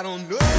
I don't know.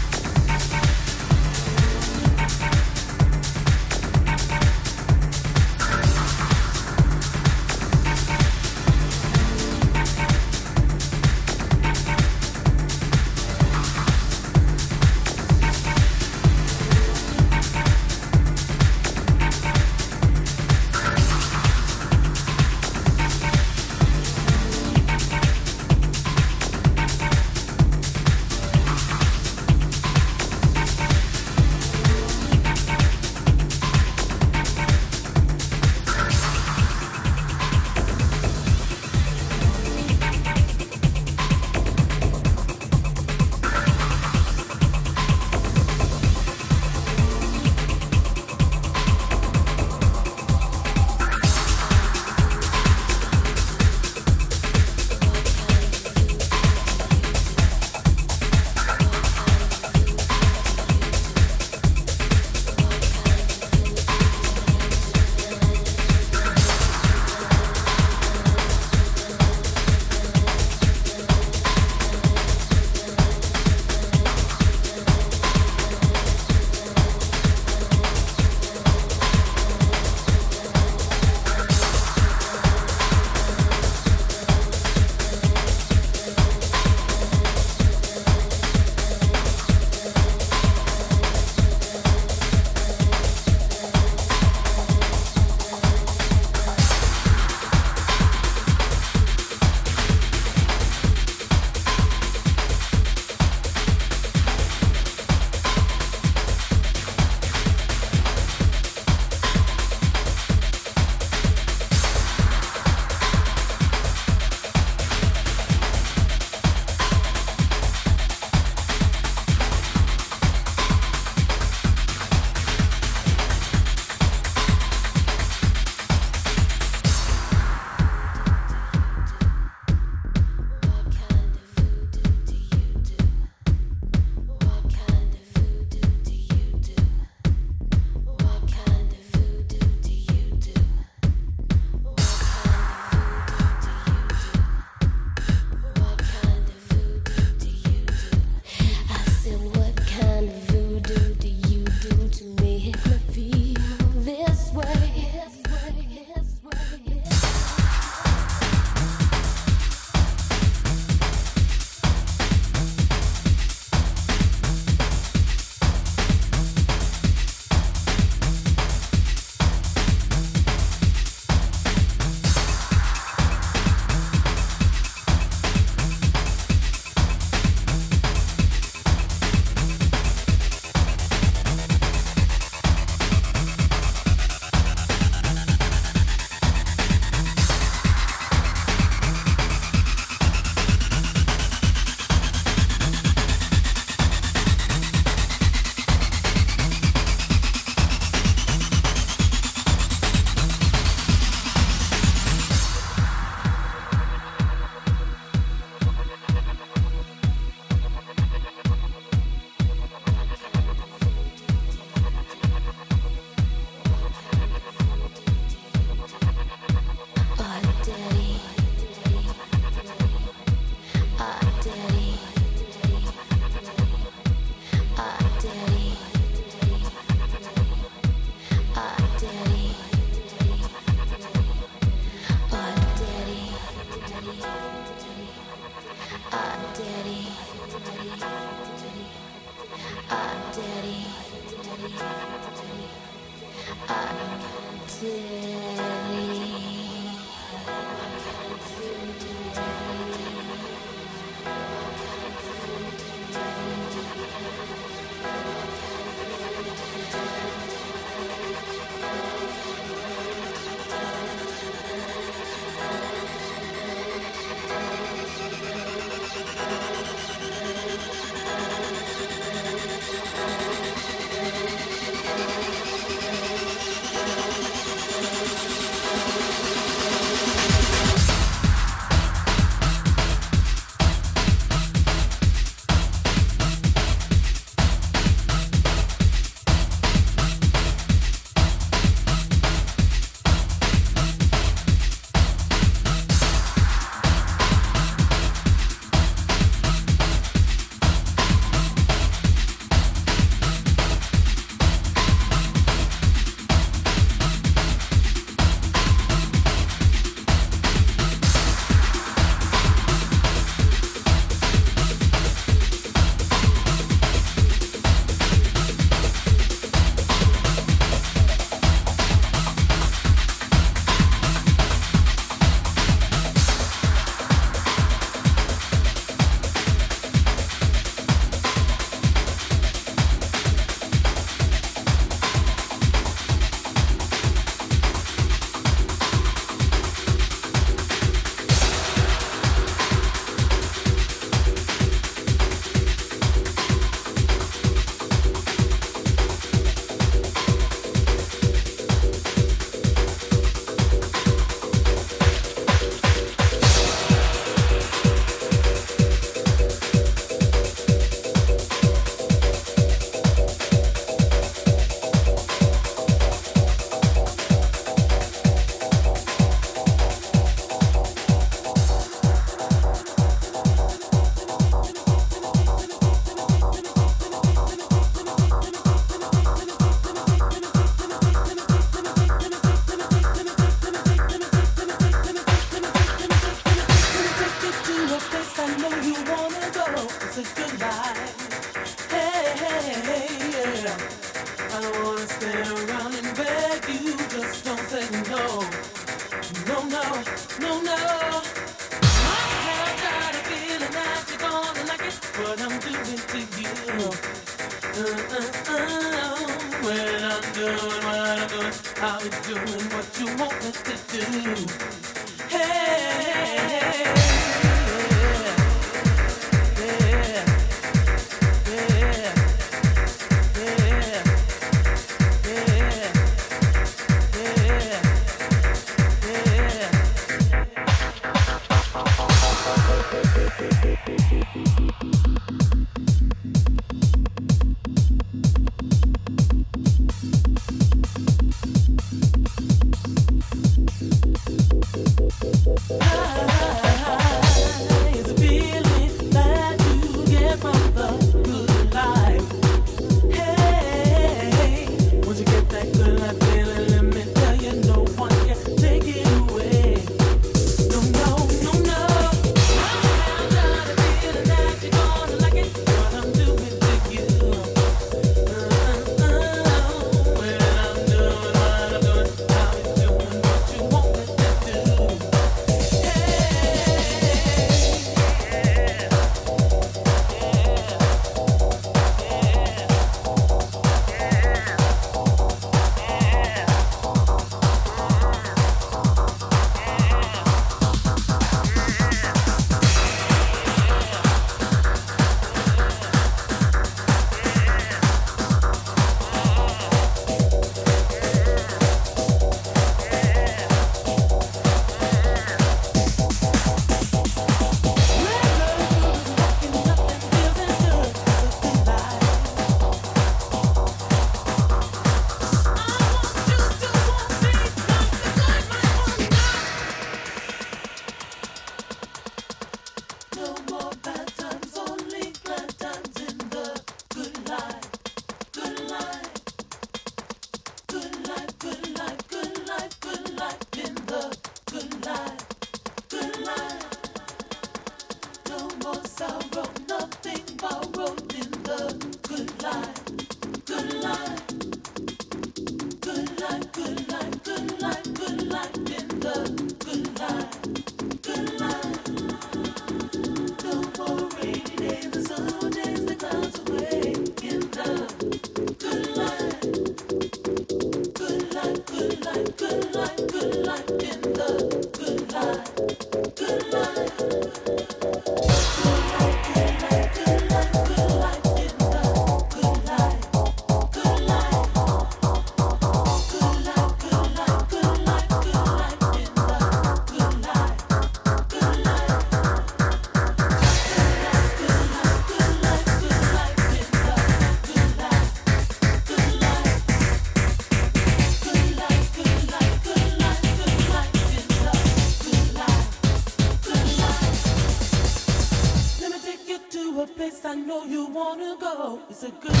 Good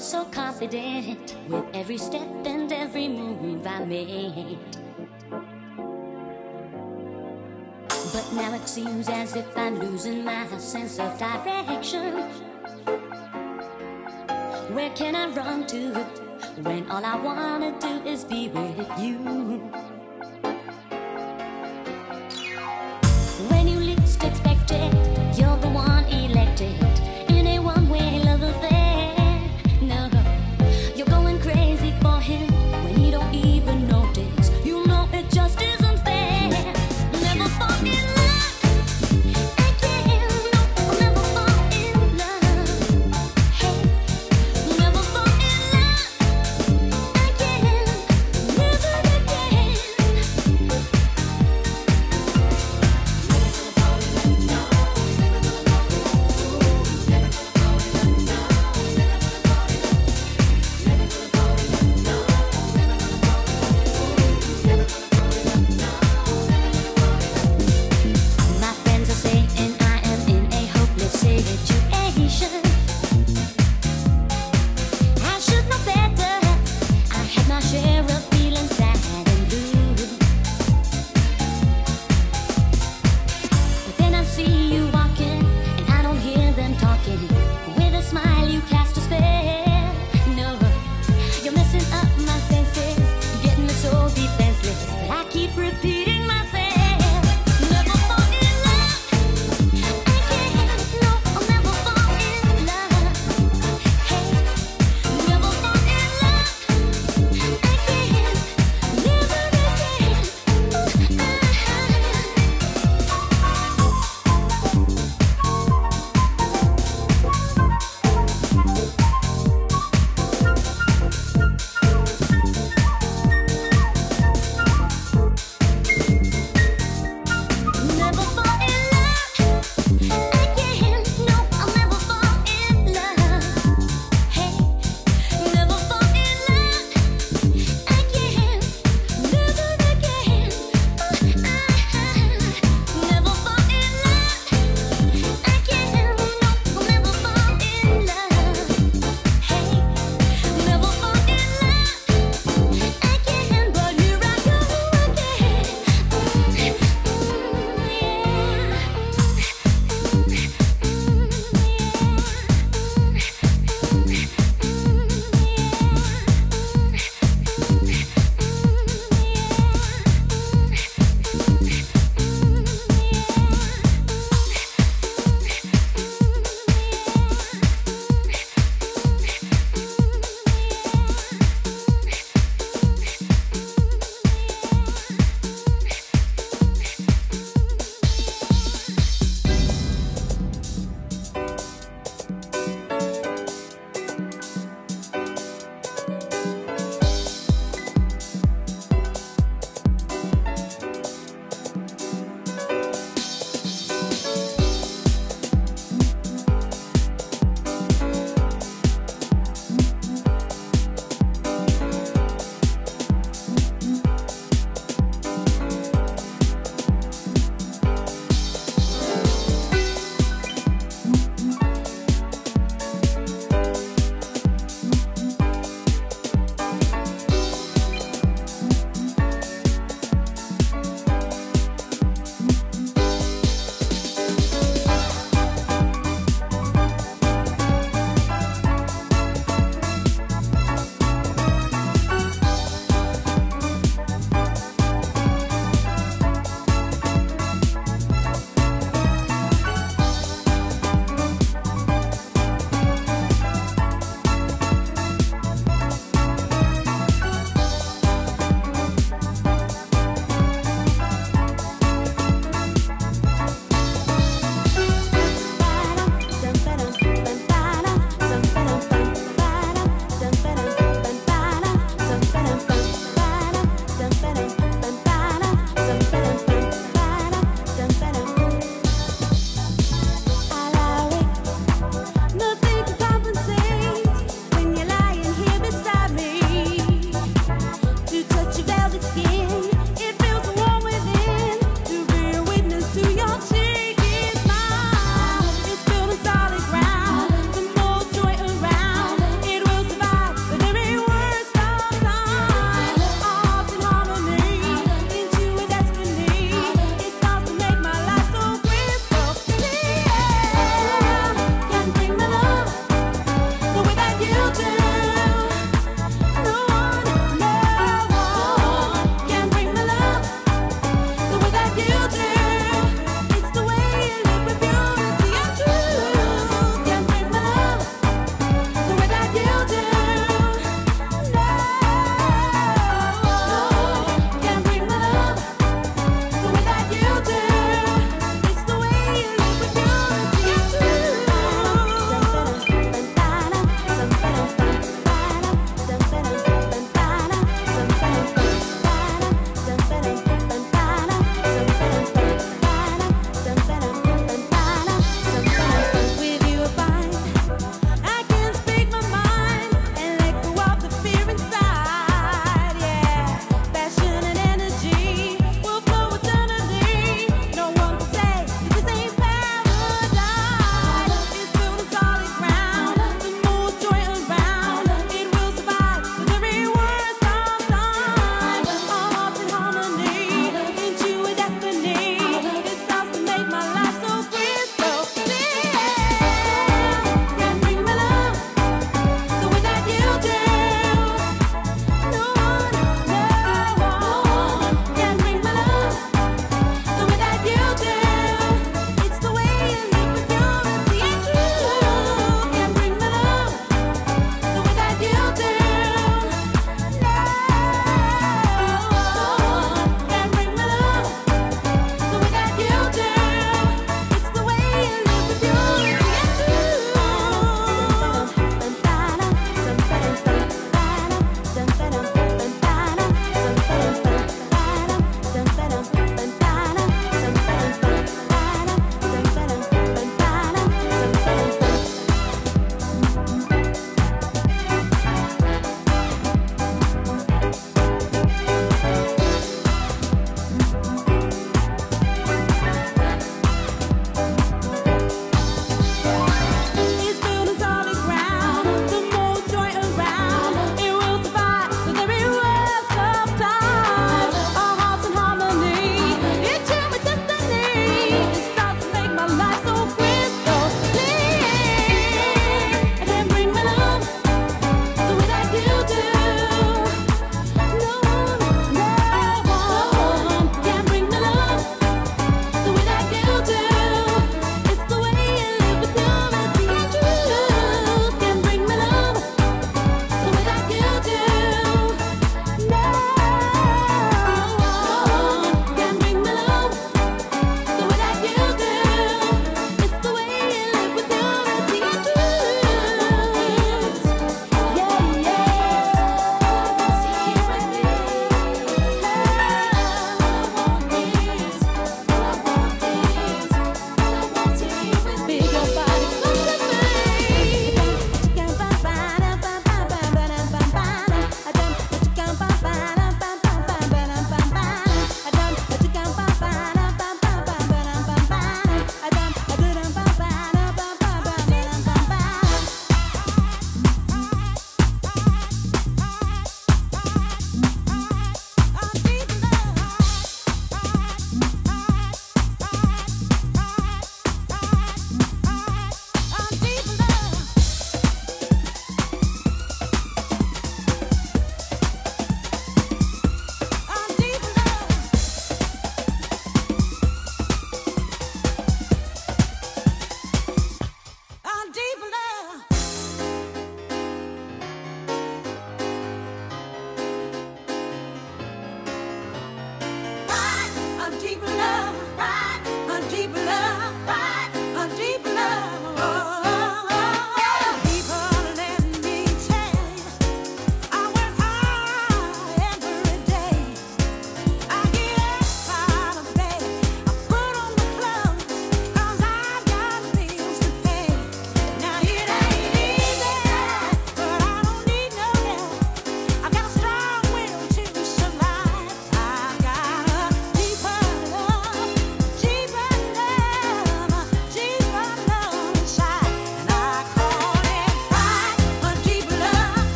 was so confident with every step and every move I made. But now it seems as if I'm losing my sense of direction. Where can I run to when all I wanna do is be with you?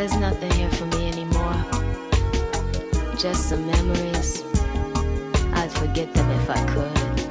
There's nothing here for me anymore. Just some memories. I'd forget them if I could.